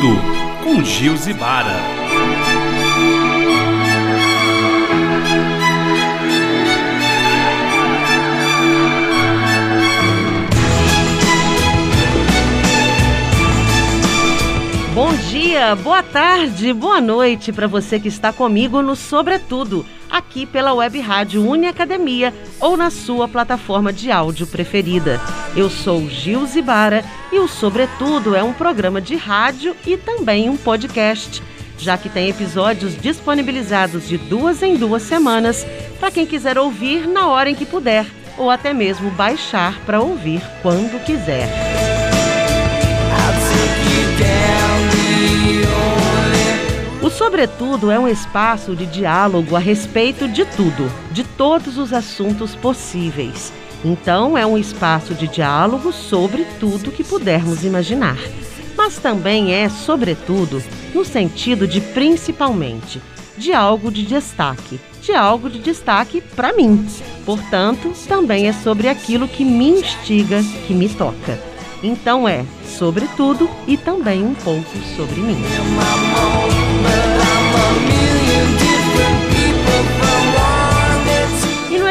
Tudo com Gil Zibara. Dia, boa tarde, boa noite para você que está comigo no Sobretudo, aqui pela Web Rádio Uniacademia ou na sua plataforma de áudio preferida. Eu sou Gil Zibara e o Sobretudo é um programa de rádio e também um podcast, já que tem episódios disponibilizados de duas em duas semanas para quem quiser ouvir na hora em que puder ou até mesmo baixar para ouvir quando quiser. O Sobretudo é um espaço de diálogo a respeito de tudo, de todos os assuntos possíveis. Então, é um espaço de diálogo sobre tudo que pudermos imaginar. Mas também é, sobretudo, no sentido de principalmente, de algo de destaque, de algo de destaque para mim. Portanto, também é sobre aquilo que me instiga, que me toca. Então é sobre tudo e também um pouco sobre mim.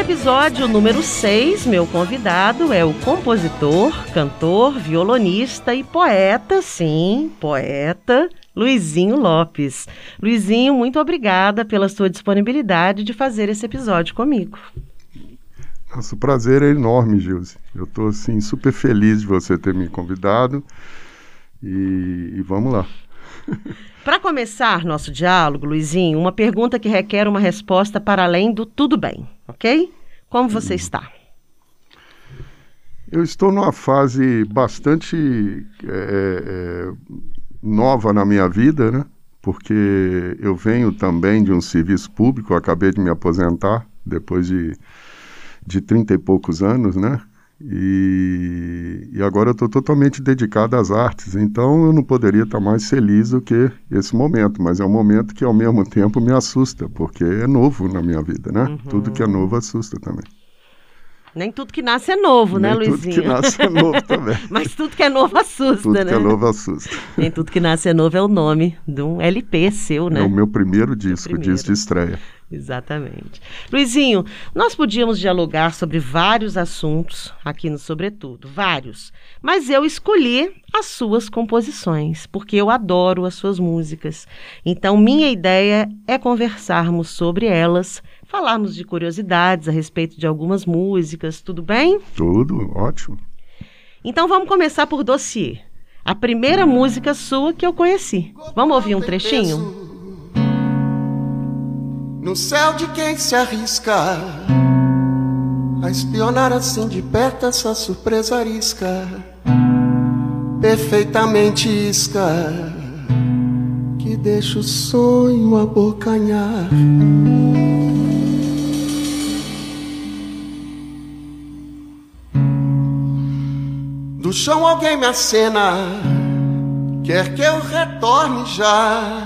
Episódio número 6, meu convidado é o compositor, cantor, violonista e poeta, sim, poeta, Luizinho Lopes. Luizinho, muito obrigada pela sua disponibilidade de fazer esse episódio comigo. Nossa, o prazer é enorme, Gilze. Eu estou assim, super feliz de você ter me convidado e, e vamos lá. Para começar nosso diálogo, Luizinho, uma pergunta que requer uma resposta para além do tudo bem, ok? Como você hum. está? Eu estou numa fase bastante é, é, nova na minha vida, né? Porque eu venho também de um serviço público, acabei de me aposentar depois de de 30 e poucos anos, né? E, e agora eu estou totalmente dedicado às artes, então eu não poderia estar mais feliz do que esse momento, mas é um momento que ao mesmo tempo me assusta, porque é novo na minha vida, né? Uhum. Tudo que é novo assusta também. Nem tudo que nasce é novo, né, Nem Luizinho? Tudo que nasce é novo também. Mas tudo que é novo assusta, tudo né? Tudo que é novo assusta. Nem tudo que nasce é novo é o nome de um LP seu, né? É o meu primeiro disco, primeiro. disco de estreia. Exatamente. Luizinho, nós podíamos dialogar sobre vários assuntos aqui no Sobretudo, vários. Mas eu escolhi as suas composições, porque eu adoro as suas músicas. Então, minha ideia é conversarmos sobre elas falarmos de curiosidades a respeito de algumas músicas, tudo bem? Tudo, ótimo. Então vamos começar por Dossiê. A primeira música sua que eu conheci. Vamos ouvir um trechinho? No céu de quem se arrisca a espionar assim de perto essa surpresa arisca, perfeitamente isca, que deixa o sonho abocanhar. Do chão alguém me acena, quer que eu retorne já.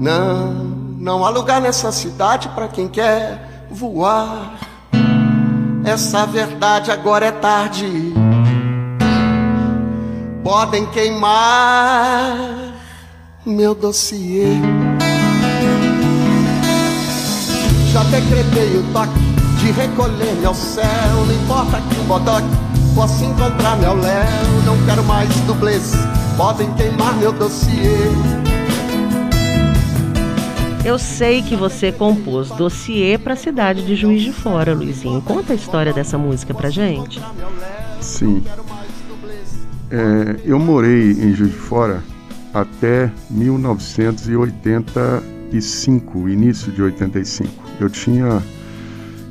Não, não há lugar nessa cidade para quem quer voar. Essa verdade agora é tarde. Podem queimar meu dossiê. Já decretei o toque de recolher-me ao céu. Não importa que um bodoque Posso encontrar meu Léo, não quero mais dublês. Podem queimar meu dossiê. Eu sei que você compôs dossiê para a cidade de Juiz de Fora, Luizinho. Conta a história dessa música pra gente. Sim. É, eu morei em Juiz de Fora até 1985, início de 85. Eu tinha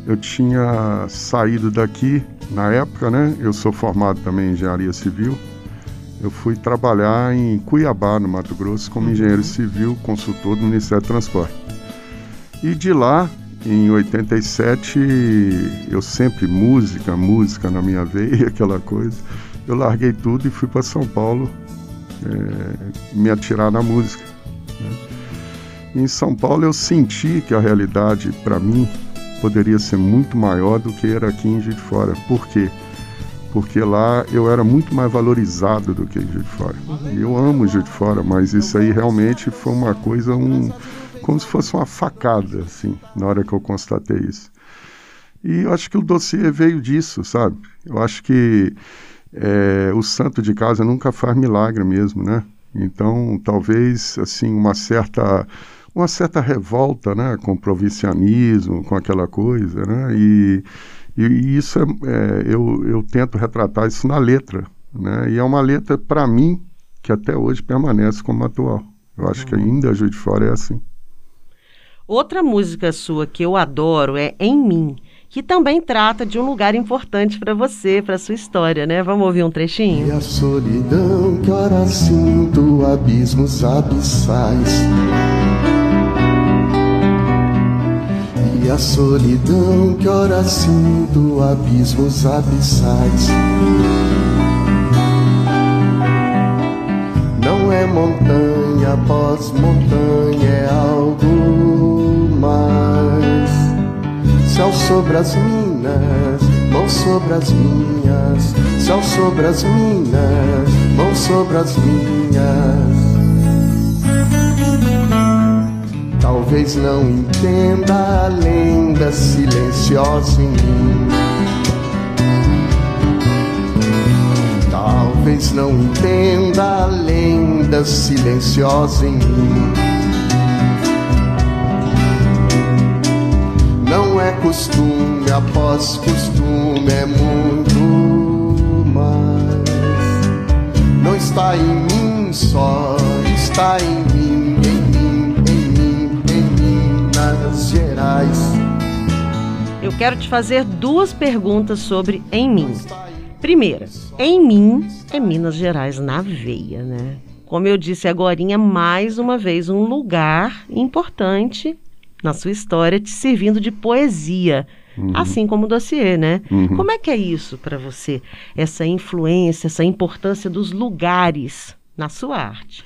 eu tinha saído daqui na época, né? Eu sou formado também em engenharia civil. Eu fui trabalhar em Cuiabá, no Mato Grosso, como engenheiro uhum. civil, consultor do Ministério do Transporte. E de lá, em 87, eu sempre música, música na minha veia, aquela coisa. Eu larguei tudo e fui para São Paulo é, me atirar na música. Né? Em São Paulo eu senti que a realidade para mim poderia ser muito maior do que era aqui em Juiz de Fora. Por quê? porque lá eu era muito mais valorizado do que em Juiz de Fora. Eu amo Juiz de Fora, mas isso aí realmente foi uma coisa, um, como se fosse uma facada, assim, na hora que eu constatei isso. E eu acho que o dossiê veio disso, sabe? Eu acho que é, o santo de casa nunca faz milagre mesmo, né? Então, talvez, assim, uma certa uma certa revolta, né, com o provincianismo, com aquela coisa, né? E e, isso é, é, eu, eu tento retratar isso na letra, né? E é uma letra, para mim, que até hoje permanece como atual. Eu acho que ainda a Juiz de Fora é assim. Outra música sua que eu adoro é Em Mim, que também trata de um lugar importante para você, para sua história, né? Vamos ouvir um trechinho? E a solidão que ora sinto, abismos abissais E a solidão que ora sinto abismos abissais. Não é montanha após montanha, é algo mais. Céu sobre as minas, mãos sobre as minhas. Céu sobre as minas, mãos sobre as minhas Talvez não entenda a lenda silenciosa em mim. Talvez não entenda a lenda silenciosa em mim. Não é costume após costume, é muito mais. Não está em mim só, está em mim Gerais. Eu quero te fazer duas perguntas sobre Em Mim. Primeira, Em Mim é Minas Gerais na veia, né? Como eu disse agora, mais uma vez um lugar importante na sua história te servindo de poesia. Uhum. Assim como o dossiê, né? Uhum. Como é que é isso para você? Essa influência, essa importância dos lugares na sua arte?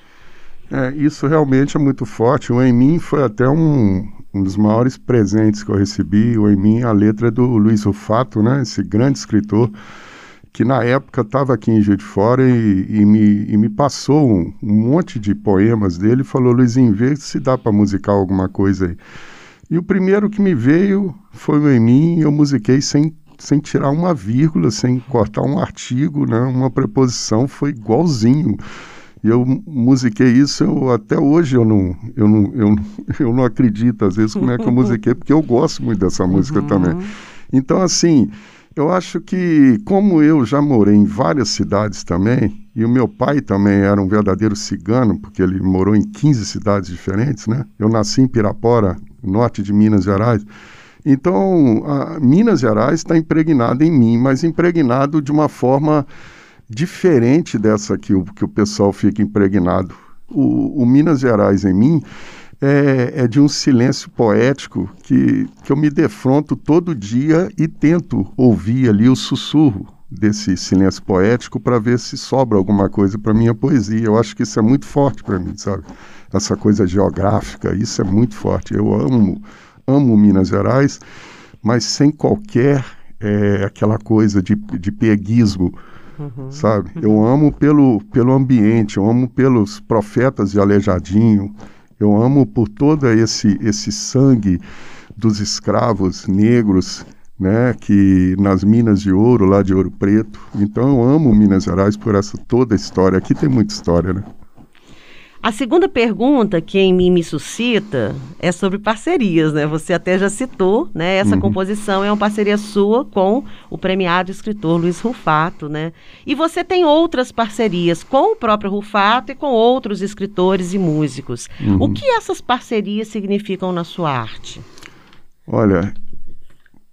É, isso realmente é muito forte. O Em Mim foi até um, um dos maiores presentes que eu recebi, o Em Mim, a letra é do Luiz Rufato, né? Esse grande escritor que na época estava aqui em Juiz de Fora e, e, me, e me passou um, um, monte de poemas dele e falou, Luizinho, vê se dá para musicar alguma coisa aí. E o primeiro que me veio foi o Em Mim e eu musiquei sem, sem tirar uma vírgula, sem cortar um artigo, né? uma preposição, foi igualzinho. E eu musiquei isso, eu, até hoje eu não, eu, não, eu, eu não acredito, às vezes, como é que eu musiquei, porque eu gosto muito dessa música uhum. também. Então, assim, eu acho que, como eu já morei em várias cidades também, e o meu pai também era um verdadeiro cigano, porque ele morou em 15 cidades diferentes, né? Eu nasci em Pirapora, norte de Minas Gerais. Então, Minas Gerais está impregnado em mim, mas impregnado de uma forma diferente dessa que o, que o pessoal fica impregnado. O, o Minas Gerais em mim é, é, de um silêncio poético que, que eu me defronto todo dia e tento ouvir ali o sussurro desse silêncio poético para ver se sobra alguma coisa para minha poesia. Eu acho que isso é muito forte para mim, sabe? Essa coisa geográfica, isso é muito forte. Eu amo, amo Minas Gerais, mas sem qualquer é, aquela coisa de, de peguismo uhum. sabe? Eu amo pelo, pelo ambiente, eu amo pelos profetas de Aleijadinho, eu amo por todo esse, esse sangue dos escravos negros, né, que nas minas de ouro, lá de Ouro Preto. Então eu amo Minas Gerais por essa toda a história. Aqui tem muita história, né? A segunda pergunta que em mim me suscita é sobre parcerias, né? Você até já citou, né? Essa uhum. composição é uma parceria sua com o premiado escritor Luiz Rufato, né? E você tem outras parcerias com o próprio Rufato e com outros escritores e músicos. Uhum. O que essas parcerias significam na sua arte? Olha,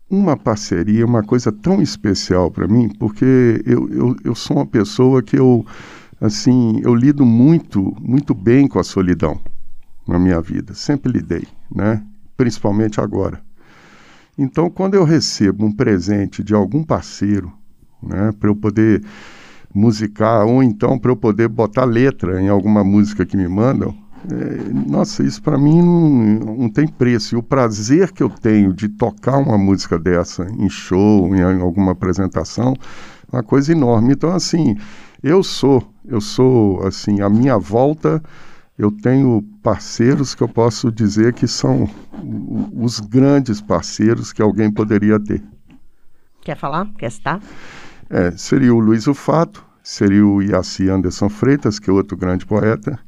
uma parceria é uma coisa tão especial para mim, porque eu, eu, eu sou uma pessoa que eu assim, eu lido muito, muito bem com a solidão na minha vida, sempre lidei, né? Principalmente agora. Então, quando eu recebo um presente de algum parceiro, né, para eu poder musicar ou então para eu poder botar letra em alguma música que me mandam, é, nossa, isso para mim não, não, tem preço. E o prazer que eu tenho de tocar uma música dessa em show, em, em alguma apresentação, uma coisa enorme. Então, assim, eu sou, eu sou, assim, a minha volta, eu tenho parceiros que eu posso dizer que são os grandes parceiros que alguém poderia ter. Quer falar? Quer citar? É, seria o Luiz Ufato, seria o Iaci Anderson Freitas, que é outro grande poeta,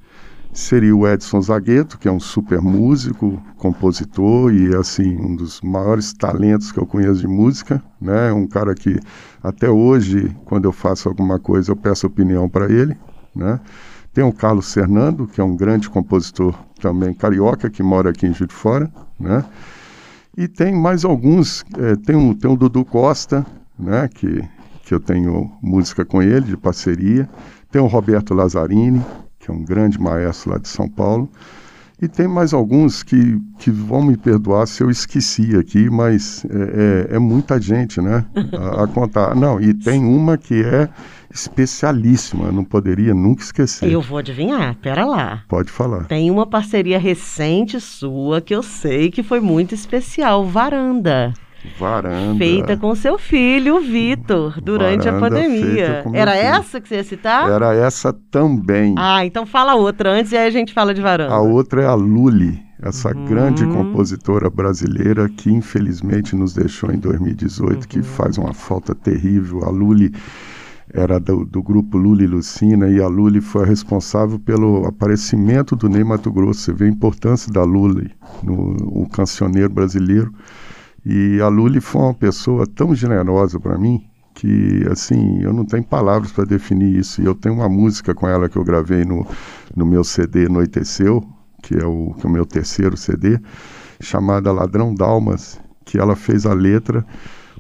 seria o Edson Zagueto, que é um super músico, compositor e assim um dos maiores talentos que eu conheço de música, né? Um cara que até hoje, quando eu faço alguma coisa, eu peço opinião para ele, né? Tem o Carlos Fernando, que é um grande compositor também carioca, que mora aqui em Juiz de Fora, né? E tem mais alguns, é, tem, um, tem o Dudu Costa, né? Que, que eu tenho música com ele, de parceria. Tem o Roberto Lazzarini, que é um grande maestro lá de São Paulo. E tem mais alguns que, que vão me perdoar se eu esqueci aqui, mas é, é, é muita gente, né? A, a, contar. Não, e tem uma que é especialíssima, não poderia nunca esquecer. Eu vou adivinhar, pera lá. Pode falar. Tem uma parceria recente sua que eu sei que foi muito especial, Varanda. Varanda. Feita com seu filho, Vitor, durante Varanda a pandemia. Era filho. essa que você ia citar? Era essa também. Ah, então fala outra antes e aí a gente fala de Varanda. A outra é a Luli, essa uhum. grande compositora brasileira que infelizmente nos deixou em 2018, uhum. que faz uma falta terrível. A Luli era do, do, grupo Lula e Lucina, e a Luli foi a responsável pelo aparecimento do Ney Mato Grosso. Você vê a importância da Luli no o cancioneiro brasileiro. E a Luli foi uma pessoa tão generosa para mim que, assim, eu não tenho palavras para definir isso. E eu tenho uma música com ela que eu gravei no, no meu CD Noiteceu, que é, o, que é o meu terceiro CD, chamada Ladrão Dalmas, que ela fez a letra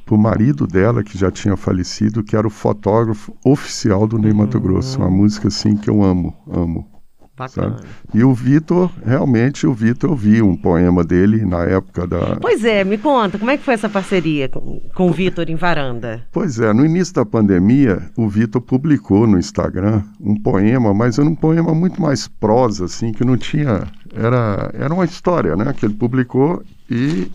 para o marido dela, que já tinha falecido, que era o fotógrafo oficial do Ney Mato Grosso. Uma música, assim, que eu amo, amo. Bacana. Sabe? E o Vitor, realmente, o Vitor, eu vi um poema dele na época da. Pois é, me conta, como é que foi essa parceria com, com o Vitor em Varanda? Pois é, no início da pandemia, o Vitor publicou no Instagram um poema, mas era um poema muito mais prosa, assim, que não tinha. Era, era uma história, né? Que ele publicou e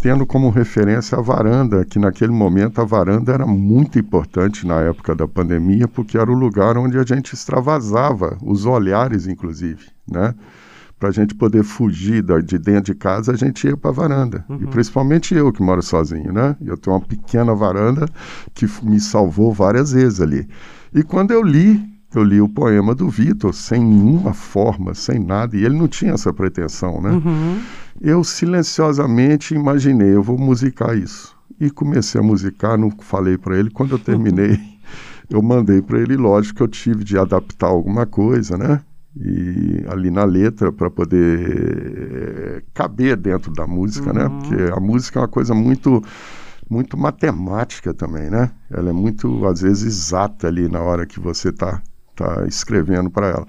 tendo como referência a varanda, que naquele momento a varanda era muito importante na época da pandemia, porque era o lugar onde a gente extravasava os olhares, inclusive, né? Para a gente poder fugir de dentro de casa, a gente ia para a varanda. Uhum. E principalmente eu, que moro sozinho, né? Eu tenho uma pequena varanda que me salvou várias vezes ali. E quando eu li eu li o poema do Vitor sem nenhuma forma, sem nada, e ele não tinha essa pretensão, né? Uhum. Eu silenciosamente imaginei, eu vou musicar isso. E comecei a musicar, não falei para ele. Quando eu terminei, eu mandei para ele, lógico que eu tive de adaptar alguma coisa, né? E ali na letra para poder caber dentro da música, né? uhum. né? Porque a música é uma coisa muito muito matemática também, né? Ela é muito às vezes exata ali na hora que você está tá escrevendo para ela.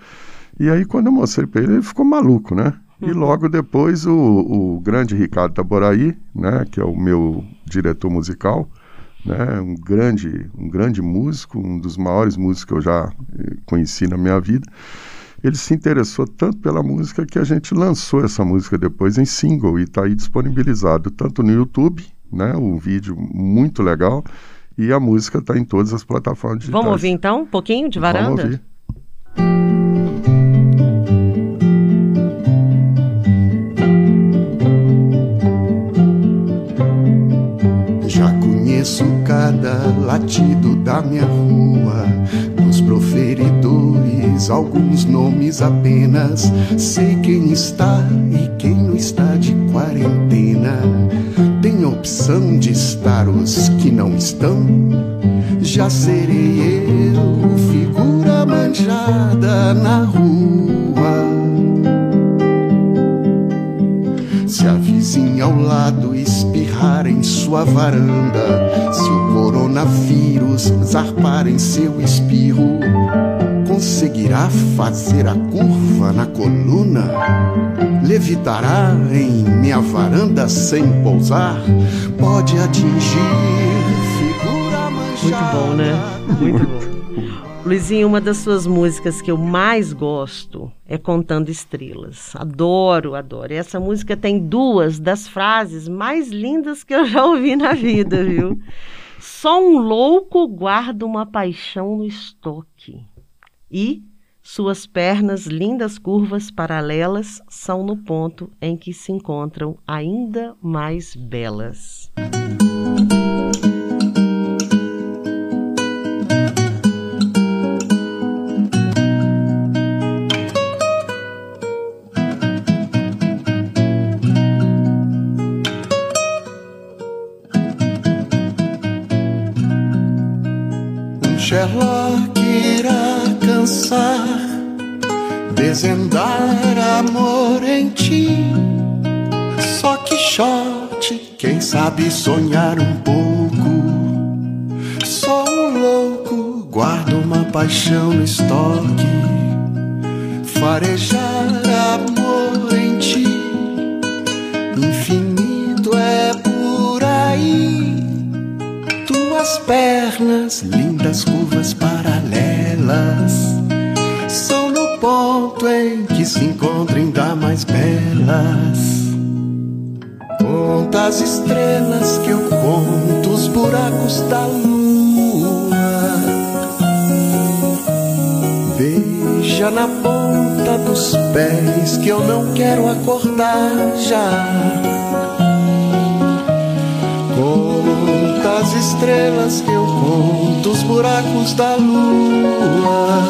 E aí, quando eu mostrei para ele, ele ficou maluco, né? Uhum. E logo depois, o, o grande Ricardo Taboraí, né, que é o meu diretor musical, né, um grande, um grande músico, um dos maiores músicos que eu já eh, conheci na minha vida, ele se interessou tanto pela música que a gente lançou essa música depois em single e está aí disponibilizado tanto no YouTube, né, um vídeo muito legal, e a música está em todas as plataformas digitais. Vamos ouvir então um pouquinho de varanda? Vamos ouvir. Já conheço cada latido da minha rua, dos proferidores, alguns nomes apenas. Sei quem está e quem não está de quarentena opção de estar os que não estão. Já serei eu, figura manjada na rua. Se a vizinha ao lado em sua varanda, se o coronavírus zarpar em seu espirro, conseguirá fazer a curva na coluna? Levitará em minha varanda sem pousar? Pode atingir figura manchada. Muito bom, né? Muito bom. Luizinho, uma das suas músicas que eu mais gosto é Contando Estrelas. Adoro, adoro. E essa música tem duas das frases mais lindas que eu já ouvi na vida, viu? Só um louco guarda uma paixão no estoque. E suas pernas, lindas curvas paralelas, são no ponto em que se encontram ainda mais belas. Sherlock irá cansar, desendar amor em ti. Só que shot, quem sabe sonhar um pouco. Só um louco guarda uma paixão no estoque. Farejar amor Tuas pernas, lindas curvas paralelas, são no ponto em que se encontram ainda mais belas. Conta as estrelas que eu conto, os buracos da lua. Beija na ponta dos pés que eu não quero acordar já. As estrelas que eu conto, os buracos da lua.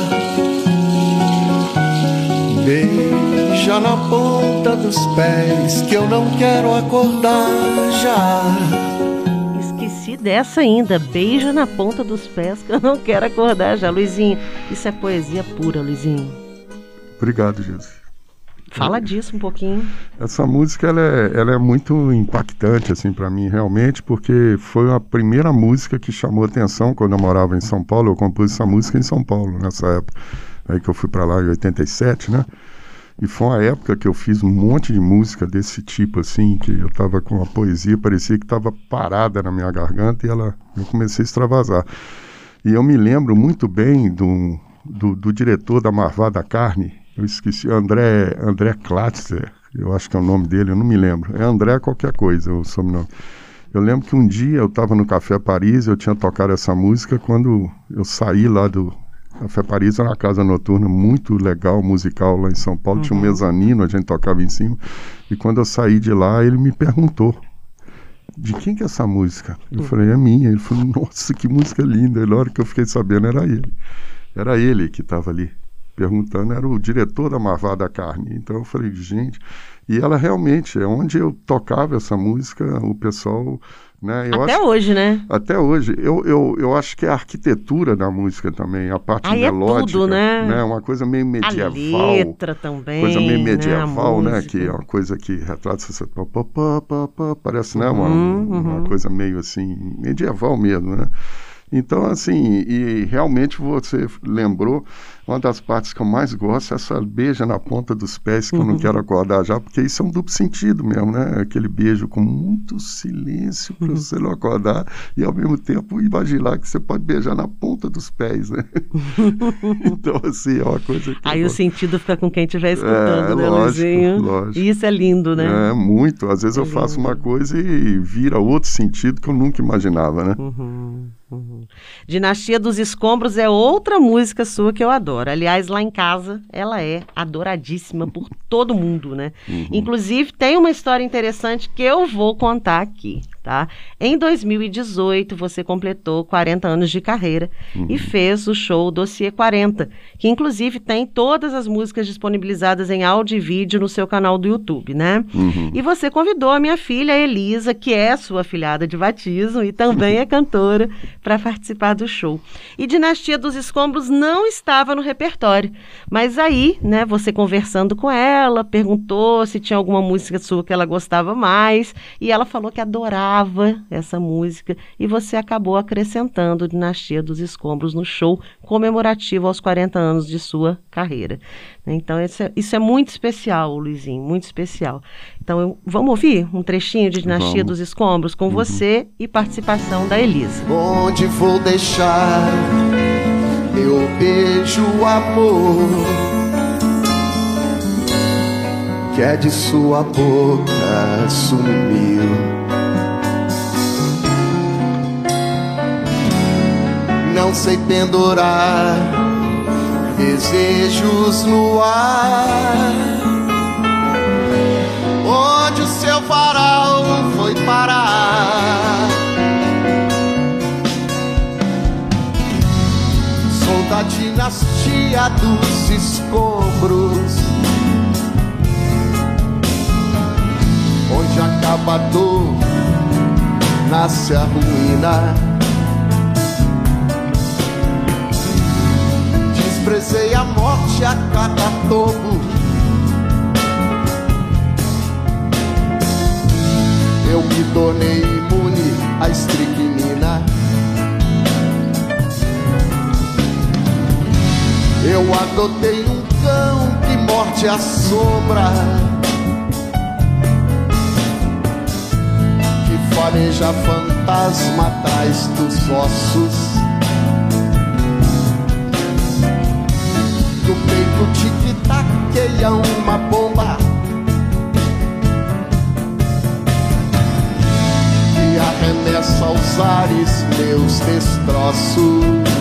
Beija na ponta dos pés que eu não quero acordar já. Esqueci dessa ainda. Beijo na ponta dos pés que eu não quero acordar já. Luizinho, isso é poesia pura, Luizinho. Obrigado, Jesus. Fala disso um pouquinho. Essa música ela é, ela é muito impactante assim para mim realmente, porque foi a primeira música que chamou atenção quando eu morava em São Paulo. Eu compus essa música em São Paulo nessa época, aí que eu fui para lá em 87, né? E foi uma época que eu fiz um monte de música desse tipo assim, que eu tava com a poesia, parecia que estava parada na minha garganta e ela eu comecei a extravasar. E eu me lembro muito bem do, do, do diretor da Marvada Carne, eu esqueci, André, André Klatzer, eu acho que é o nome dele, eu não me lembro. É André qualquer coisa, o sobrenome. Eu lembro que um dia eu estava no Café Paris, eu tinha tocado essa música quando eu saí lá do Café Paris, era uma casa noturna muito legal, musical lá em São Paulo, uhum. tinha um mezanino, a gente tocava em cima. E quando eu saí de lá, ele me perguntou, de quem que é essa música? Eu uhum. falei, é minha. Ele falou, nossa, que música linda. E na hora que eu fiquei sabendo, era ele. Era ele que estava ali perguntando era o diretor da Marvada Carne. Então eu falei, gente, e ela realmente, é onde eu tocava essa música, o pessoal. Né, até acho, hoje, né? Até hoje. Eu, eu, eu acho que é a arquitetura da música também, a parte Aí melódica. É tudo, né? né? Uma coisa meio medieval. A letra também. Coisa meio né, medieval, né? né? Que é uma coisa que retrata essa. Parece, né? Uma, uhum, uma uhum. coisa meio assim, medieval mesmo, né? Então, assim, e realmente você lembrou, uma das partes que eu mais gosto é essa beija na ponta dos pés, que eu não uhum. quero acordar já, porque isso é um duplo sentido mesmo, né? Aquele beijo com muito silêncio para uhum. você não acordar e ao mesmo tempo imaginar que você pode beijar na ponta dos pés, né? então, assim, é uma coisa que. Aí o sentido fica com quem estiver escutando, é, né, lógico, Luizinho? Lógico. E isso é lindo, né? É, muito. Às vezes é eu lindo. faço uma coisa e vira outro sentido que eu nunca imaginava, né? Uhum. Uhum. Dinastia dos Escombros é outra música sua que eu adoro. Aliás, lá em casa ela é adoradíssima por todo mundo, né? Uhum. Inclusive, tem uma história interessante que eu vou contar aqui tá? Em 2018, você completou 40 anos de carreira uhum. e fez o show Dossiê 40, que inclusive tem todas as músicas disponibilizadas em áudio e vídeo no seu canal do YouTube, né? Uhum. E você convidou a minha filha Elisa, que é sua filhada de batismo e também é cantora, para participar do show. E Dinastia dos Escombros não estava no repertório, mas aí, né, você conversando com ela, perguntou se tinha alguma música sua que ela gostava mais, e ela falou que adorava essa música e você acabou acrescentando Dinastia dos Escombros no show comemorativo aos 40 anos de sua carreira. Então, isso é, isso é muito especial, Luizinho, muito especial. Então, eu, vamos ouvir um trechinho de Dinastia vamos. dos Escombros com uhum. você e participação da Elisa. Onde vou deixar meu beijo, amor? Que é de sua boca sumiu não sei pendurar desejos no ar. Seu varal foi parar? Sou da dinastia dos escombros. Onde acaba a dor, nasce a ruína. desprezei a morte a cada tobo. Eu me tornei imune à estricnina. Eu adotei um cão que morte sombra. Que fareja fantasma atrás dos ossos. peito tic-taqueia uma bomba arremessa aos ares meus destroços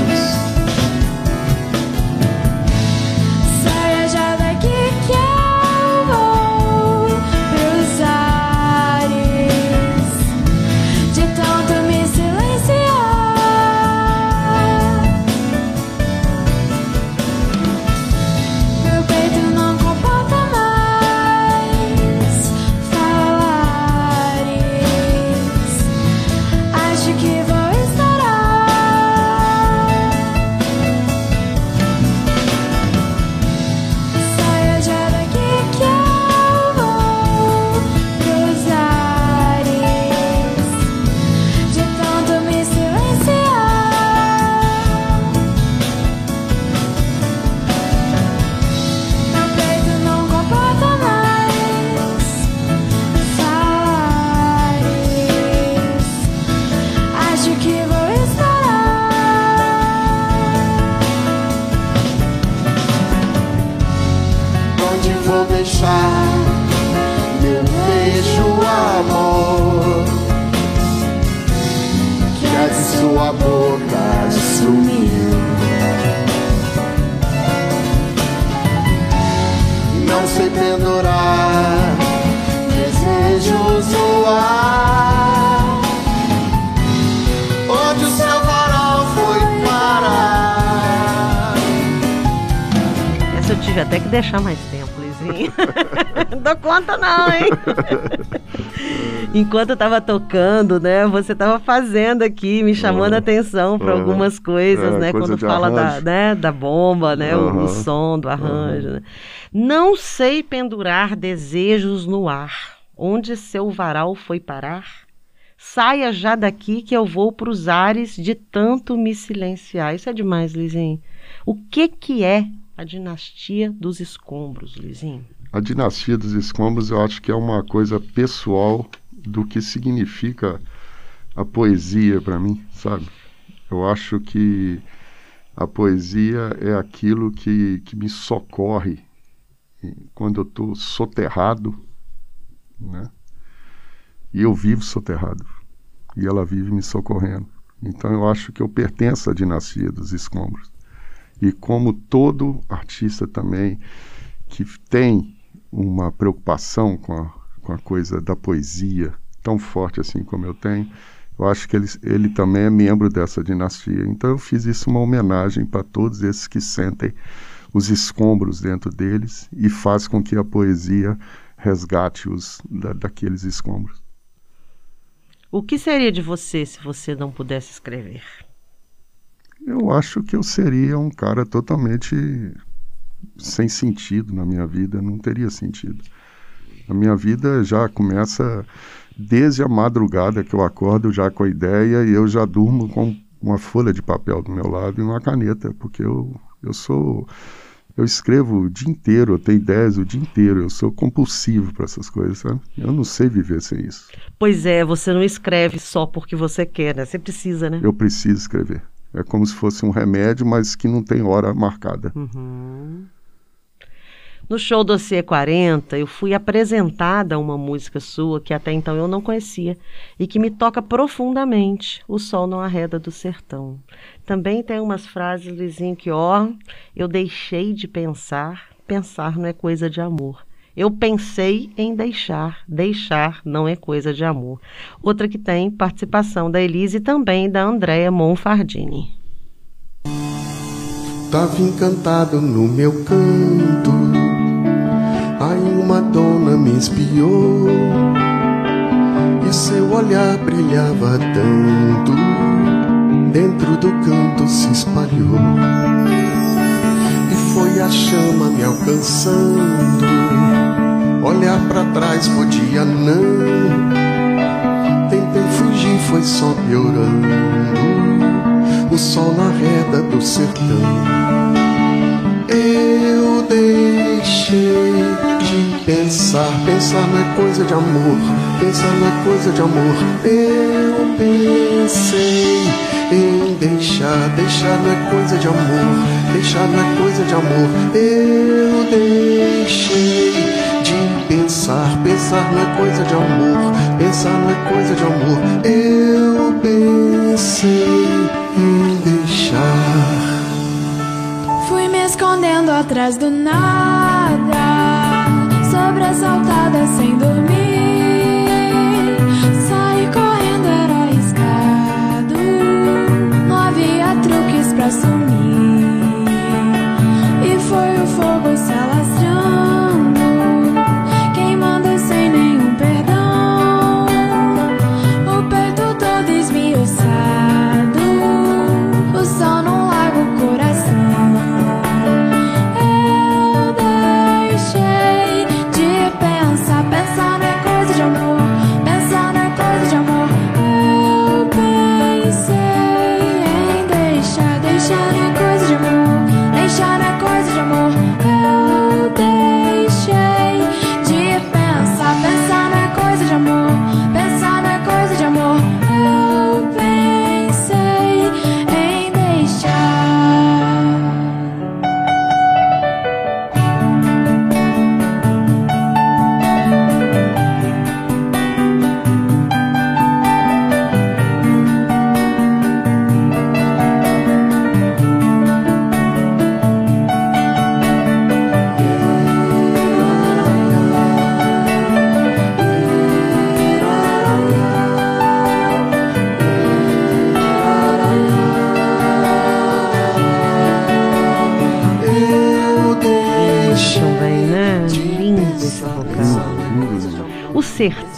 deixar mais tempo, Lizinho. não dou conta não, hein? Enquanto eu tava tocando, né, você tava fazendo aqui, me chamando a atenção para algumas coisas, é, né, coisa quando fala da, né, da bomba, né, uhum. o, o, som do arranjo, uhum. né? Não sei pendurar desejos no ar, onde seu varal foi parar? Saia já daqui que eu vou para os ares de tanto me silenciar. Isso é demais, Lizinho. O que que é a dinastia dos escombros, Luizinho? A dinastia dos escombros eu acho que é uma coisa pessoal do que significa a poesia para mim, sabe? Eu acho que a poesia é aquilo que, que me socorre quando eu estou soterrado, né? E eu vivo soterrado. E ela vive me socorrendo. Então eu acho que eu pertenço à dinastia dos escombros. E como todo artista também que tem uma preocupação com a, com a coisa da poesia tão forte assim como eu tenho, eu acho que ele, ele também é membro dessa dinastia. Então eu fiz isso uma homenagem para todos esses que sentem os escombros dentro deles e faz com que a poesia resgate-os da, daqueles escombros. O que seria de você se você não pudesse escrever? Eu acho que eu seria um cara totalmente sem sentido na minha vida, não teria sentido. A minha vida já começa desde a madrugada que eu acordo já com a ideia e eu já durmo com uma folha de papel do meu lado e uma caneta, porque eu, eu sou eu escrevo o dia inteiro, eu tenho ideias o dia inteiro, eu sou compulsivo para essas coisas, sabe? Eu não sei viver sem isso. Pois é, você não escreve só porque você quer, né? Você precisa, né? Eu preciso escrever. É como se fosse um remédio, mas que não tem hora marcada. Uhum. No show do C40, eu fui apresentada a uma música sua que até então eu não conhecia e que me toca profundamente, O Sol Não Arreda do Sertão. Também tem umas frases, Luizinho, que ó, eu deixei de pensar, pensar não é coisa de amor. Eu pensei em deixar, deixar não é coisa de amor. Outra que tem participação da Elise e também da Andréa Monfardini. Tava encantado no meu canto Aí uma dona me espiou E seu olhar brilhava tanto Dentro do canto se espalhou E foi a chama me alcançando Olhar para trás podia não. Tentei fugir, foi só piorando. O sol na reda do sertão. Eu deixei Pensar, pensar não é coisa de amor, pensar não é coisa de amor. Eu pensei em deixar, deixar não é coisa de amor, deixar não é coisa de amor. Eu deixei de pensar, pensar não é coisa de amor, pensar não é coisa de amor. Eu pensei em deixar. Fui me escondendo atrás do nada sobressaltada sem dormir. Saí correndo, era arriscado. Não havia truques pra sumir. E foi o fogo se alastrando,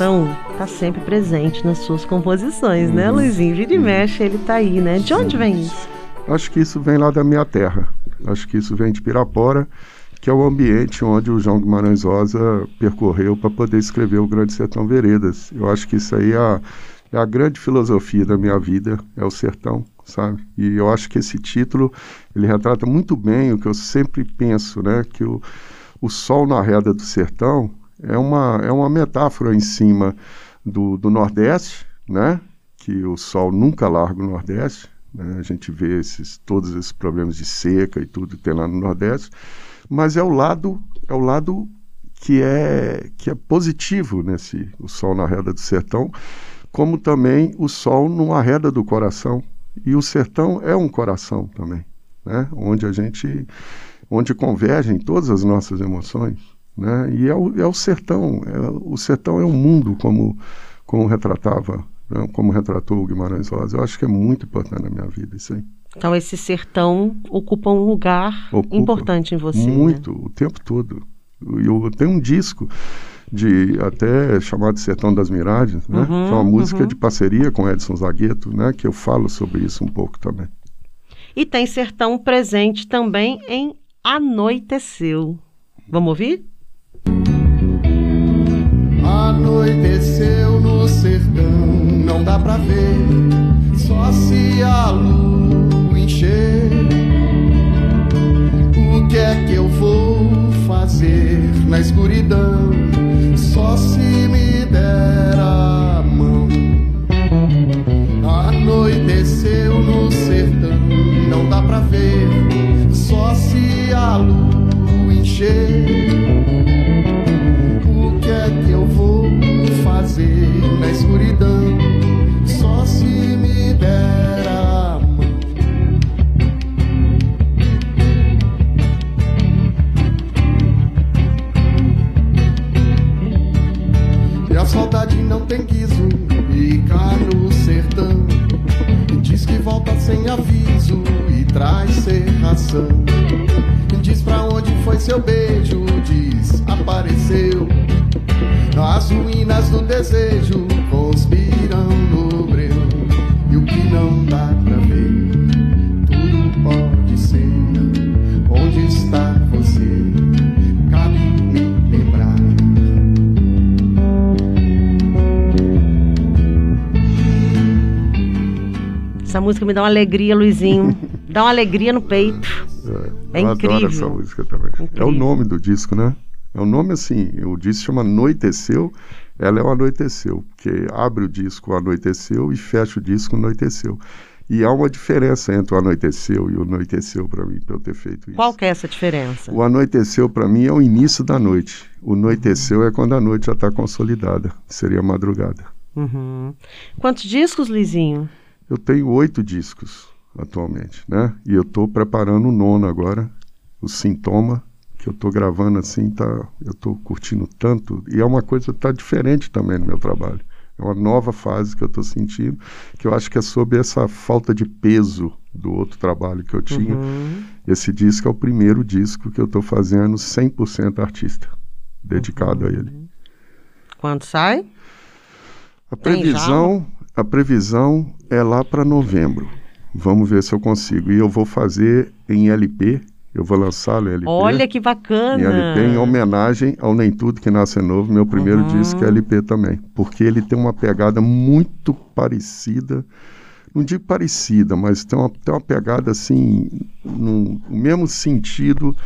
sertão tá sempre presente nas suas composições, né, Luizinho? Vira e mexe, ele tá aí, né? De onde vem isso? Acho que isso vem lá da minha terra. Acho que isso vem de Pirapora, que é o ambiente onde o João Guimarães Rosa percorreu para poder escrever o Grande Sertão Veredas. Eu acho que isso aí é a, é a grande filosofia da minha vida, é o sertão, sabe? E eu acho que esse título, ele retrata muito bem o que eu sempre penso, né? Que o, o sol na reda do sertão é uma, é uma metáfora em cima do, do Nordeste, né? Que o sol nunca larga o Nordeste, né? A gente vê esses, todos esses problemas de seca e tudo que tem lá no Nordeste, mas é o lado é o lado que é que é positivo nesse o sol na reda do sertão, como também o sol não arreda do coração e o sertão é um coração também, né? Onde a gente onde convergem todas as nossas emoções, né? E é o, é o sertão, é, o sertão é um mundo como como retratava, né? como retratou o Guimarães Rosa. Eu acho que é muito importante na minha vida isso aí. Então esse sertão ocupa um lugar Ocupa. importante em você. né? Muito, o tempo todo. Eu, eu tenho um disco de até chamado Sertão das Miragens, né? Uhum, que é uma música uhum. de parceria com Edson Zagueto, né? Que eu falo sobre isso um pouco também. E tem sertão presente também em Anoiteceu. Vamos ouvir? Anoiteceu no sertão, não dá pra ver, só se a lua encher. O que é que eu vou fazer na escuridão? Só se me der a mão. Anoiteceu no sertão, não dá pra ver, só se a lua encher. Me dá uma alegria, Luizinho. Dá uma alegria no peito. É eu adoro incrível. essa música também. É Incrível. o nome do disco, né? É o nome assim, o disco chama Anoiteceu, ela é o Anoiteceu, porque abre o disco Anoiteceu e fecha o disco Anoiteceu. E há uma diferença entre o Anoiteceu e o Anoiteceu para mim, para eu ter feito isso. Qual que é essa diferença? O anoiteceu para mim é o início da noite. O anoiteceu é quando a noite já está consolidada. Seria a madrugada. Uhum. Quantos discos, Luizinho? Eu tenho oito discos atualmente, né? E eu estou preparando o nono agora, o Sintoma, que eu estou gravando assim, tá? Eu estou curtindo tanto e é uma coisa que tá diferente também no meu trabalho. É uma nova fase que eu estou sentindo, que eu acho que é sobre essa falta de peso do outro trabalho que eu tinha. Uhum. Esse disco é o primeiro disco que eu estou fazendo 100% artista, dedicado a ele. Quando sai? A previsão, a previsão é lá para novembro. Vamos ver se eu consigo. E eu vou fazer em LP. Eu vou em LP. Olha que em bacana! LP em homenagem ao Nem Tudo Que Nasce é Novo, meu primeiro Uhum. disco é LP também. Porque ele tem uma pegada muito parecida, não digo parecida, mas tem uma, tem uma pegada assim, no, mesmo sentido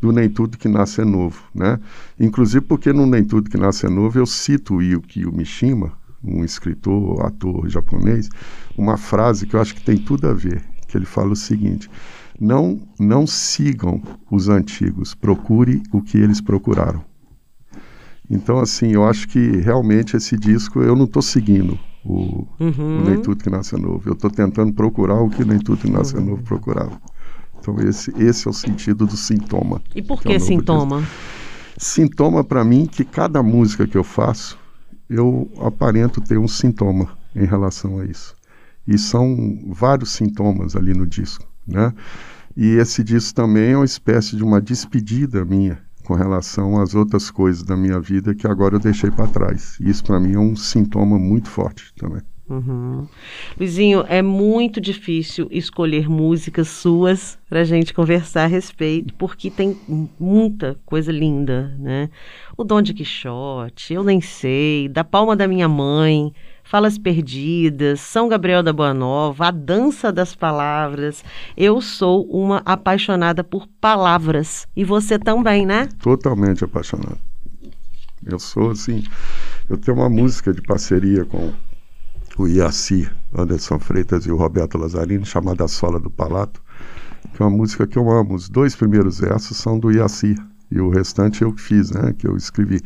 do Nem Tudo Que Nasce é Novo, né? Inclusive porque no Nem Tudo Que Nasce é Novo eu cito o Yukio Mishima, um escritor, ator japonês, uma frase que eu acho que tem tudo a ver, que ele fala o seguinte: não, não sigam os antigos, procure o que eles procuraram. Então, assim, eu acho que realmente esse disco eu não estou seguindo o, Uhum. o Nem Tudo Que Nasce é Novo. Eu estou tentando procurar o que Nem Tudo Que Nasce é Novo procurava. Então, esse, esse é o sentido do sintoma. E por que que é o novo sintoma? Sintoma para mim que cada música que eu faço, eu aparento ter um sintoma em relação a isso. E são vários sintomas ali no disco, né? E esse disco também é uma espécie de uma despedida minha com relação às outras coisas da minha vida que agora eu deixei para trás. Isso para mim é um sintoma muito forte também. Uhum. Luizinho, é muito difícil escolher músicas suas pra gente conversar a respeito, porque tem muita coisa linda, né? O Dom de Quixote, Eu Nem Sei, Da Palma da Minha Mãe, Falas Perdidas, São Gabriel da Boa Nova, A Dança das Palavras. Eu sou uma apaixonada por palavras. E você também, né? Totalmente apaixonado. Eu sou assim. Eu tenho uma música de parceria com o Iaci Anderson Freitas e o Roberto Lazzarini, chamada Sola do Palato, que é uma música que eu amo. Os dois primeiros versos são do Iaci e o restante eu fiz, né, que eu escrevi.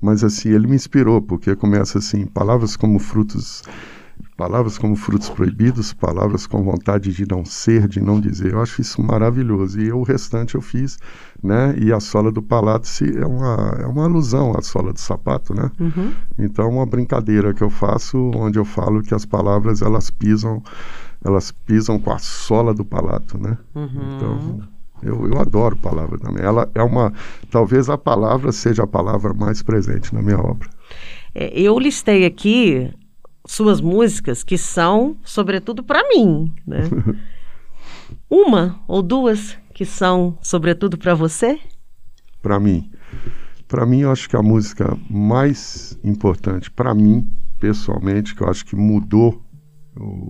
Mas assim, ele me inspirou, porque começa assim, palavras como frutos Palavras como frutos proibidos, palavras com vontade de não ser, de não dizer. Eu acho isso maravilhoso. E o restante eu fiz, né? E a sola do palato se, é, uma, é uma alusão à sola do sapato, né? Uhum. Então, uma brincadeira que eu faço, onde eu falo que as palavras elas pisam, elas pisam com a sola do palato, né? Uhum. Então, eu, eu adoro palavra também. Ela é uma, talvez a palavra seja a palavra mais presente na minha obra. É, eu listei aqui suas músicas que são, sobretudo, para mim, né? Uma ou duas que são, sobretudo, para você? Para mim, para mim, eu acho que a música mais importante para mim, pessoalmente, que eu acho que mudou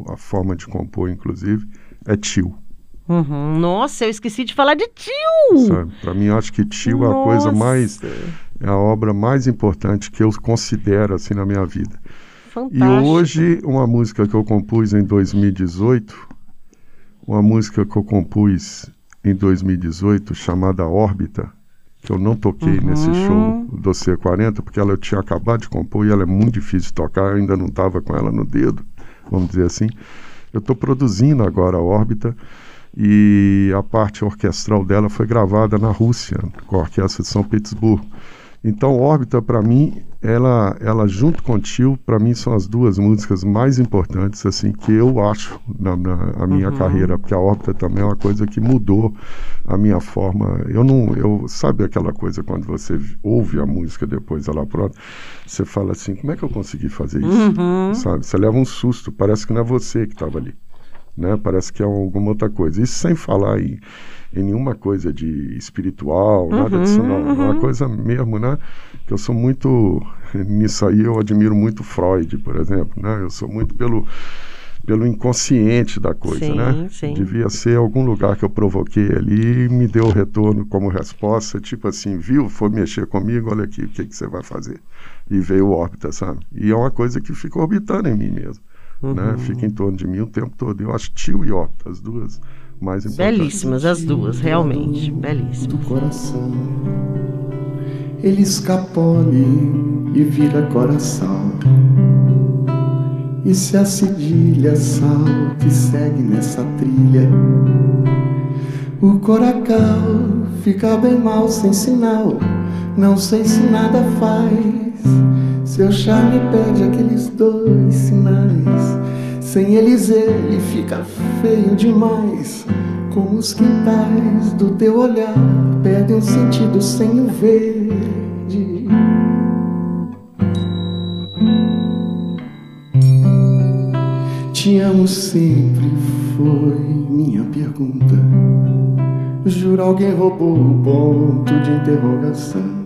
a forma de compor, inclusive, é Tio. Uhum. Nossa, eu esqueci de falar de tio! Para mim, eu acho que Tio é a coisa mais, Nossa, é a obra mais importante que eu considero assim na minha vida. E Fantástico. hoje, uma música que eu compus em 2018, uma música que eu compus em 2018 chamada Órbita, que eu não toquei nesse show do C40, porque ela eu tinha acabado de compor e ela é muito difícil de tocar, eu ainda não estava com ela no dedo, vamos dizer assim. Eu estou produzindo agora a Órbita e a parte orquestral dela foi gravada na Rússia, com a Orquestra de São Petersburgo. Então, Órbita, para mim, ela, ela junto com Tio, para mim são as duas músicas mais importantes, assim, que eu acho na, na minha Uhum. carreira, porque a Órbita também é uma coisa que mudou a minha forma. Eu não, eu sabe aquela coisa quando você ouve a música depois ela pronta, você fala assim, como é que eu consegui fazer isso? Uhum. Sabe? Você leva um susto, parece que não é você que estava ali, né? Parece que é alguma outra coisa. Isso sem falar em em nenhuma coisa de espiritual, nada disso não. É uma coisa mesmo, né? Que eu sou muito nisso aí eu admiro muito Freud, por exemplo, né? Eu sou muito pelo pelo inconsciente da coisa, Sim, né? sim. Devia ser algum lugar que eu provoquei ali e me deu retorno como resposta, tipo assim, viu? Foi mexer comigo, olha aqui, o que, que você vai fazer? E veio órbita, sabe? E é uma coisa que fica orbitando em mim mesmo, Uhum. né? Fica em torno de mim o tempo todo. Eu acho tio e órbita, as duas mais importantes. Belíssimas as duas, realmente. Belíssimas. do coração. Ele escapole e vira coração. E se a cedilha salta e segue nessa trilha, o coracal fica bem mal sem sinal. Não sei se nada faz. Seu charme perde aqueles dois sinais. Sem eles ele fica feio demais. Como os quintais do teu olhar perdem sentido sem o verde. Te amo sempre foi minha pergunta. Juro alguém roubou o ponto de interrogação.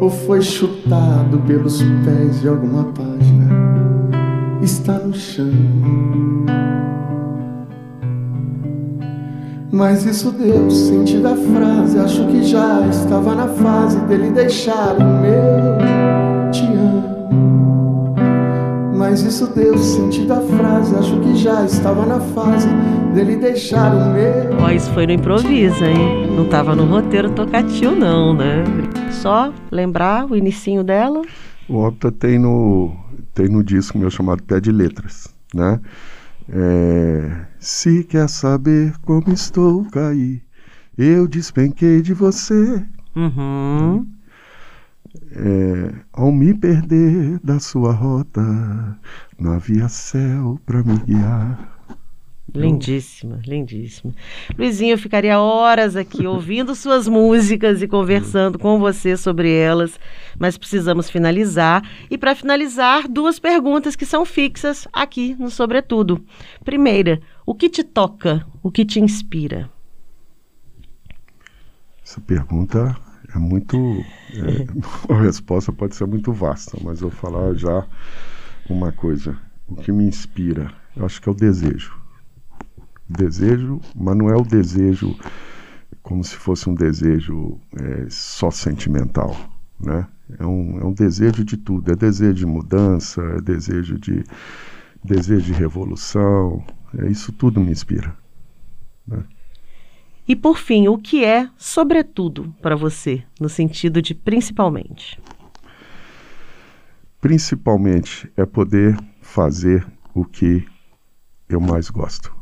Ou foi chutado pelos pés de alguma página. Está no chão. Mas isso deu sentido à frase. Acho que já estava na fase dele deixar o meu te amo. Mas isso deu sentido à frase. Acho que já estava na fase dele deixar o meu. Ó, isso foi no improviso, hein? Não tava no roteiro tocativo, não, né? Só lembrar o inicinho dela. O Opta tem no, tem no disco meu chamado Pé de Letras, né? É, se quer saber como estou, caí, eu despenquei de você. Uhum. É, ao me perder da sua rota, não havia céu para me guiar. Lindíssima, lindíssima. Luizinho, eu ficaria horas aqui ouvindo suas músicas e conversando com você sobre elas, mas precisamos finalizar. E para finalizar, duas perguntas que são fixas aqui no Sobretudo. Primeira, o que te toca? O que te inspira? Essa pergunta é muito. é, a resposta pode ser muito vasta, mas eu vou falar já uma coisa. O que me inspira, eu acho que é o desejo. Desejo, mas não é o desejo como se fosse um desejo é, só sentimental, né? É um, é um desejo de tudo. É desejo de mudança, é desejo de desejo de revolução. É isso tudo me inspira. E por fim, o que é, sobretudo, para você, no sentido de principalmente? principalmente é poder fazer o que eu mais gosto,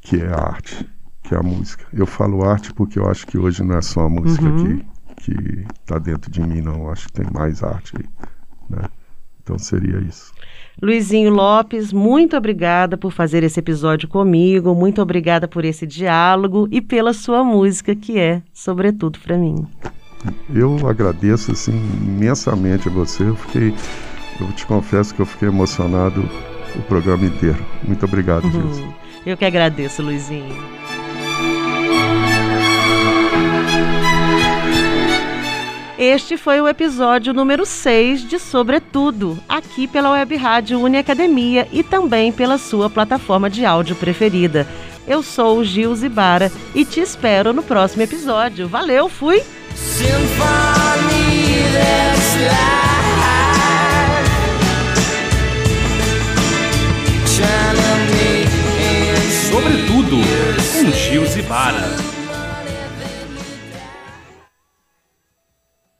que é a arte, que é a música. Eu falo arte porque eu acho que hoje não é só a música Uhum. que está dentro de mim, não. Eu acho que tem mais arte aí, né? Então seria isso. Luizinho Lopes, muito obrigada por fazer esse episódio comigo, muito obrigada por esse diálogo e pela sua música, que é, sobretudo, para mim. Eu agradeço assim imensamente a você. Eu fiquei, eu te confesso que eu fiquei emocionado o programa inteiro. Muito obrigado, Gilson. Eu que agradeço, Luizinho. Este foi o episódio número 6 de Sobretudo, aqui pela Web Rádio Uniacademia e também pela sua plataforma de áudio preferida. Eu sou o Gil Zibara e te espero no próximo episódio. Valeu, fui! Symphony Sobretudo, com Gil Zibara.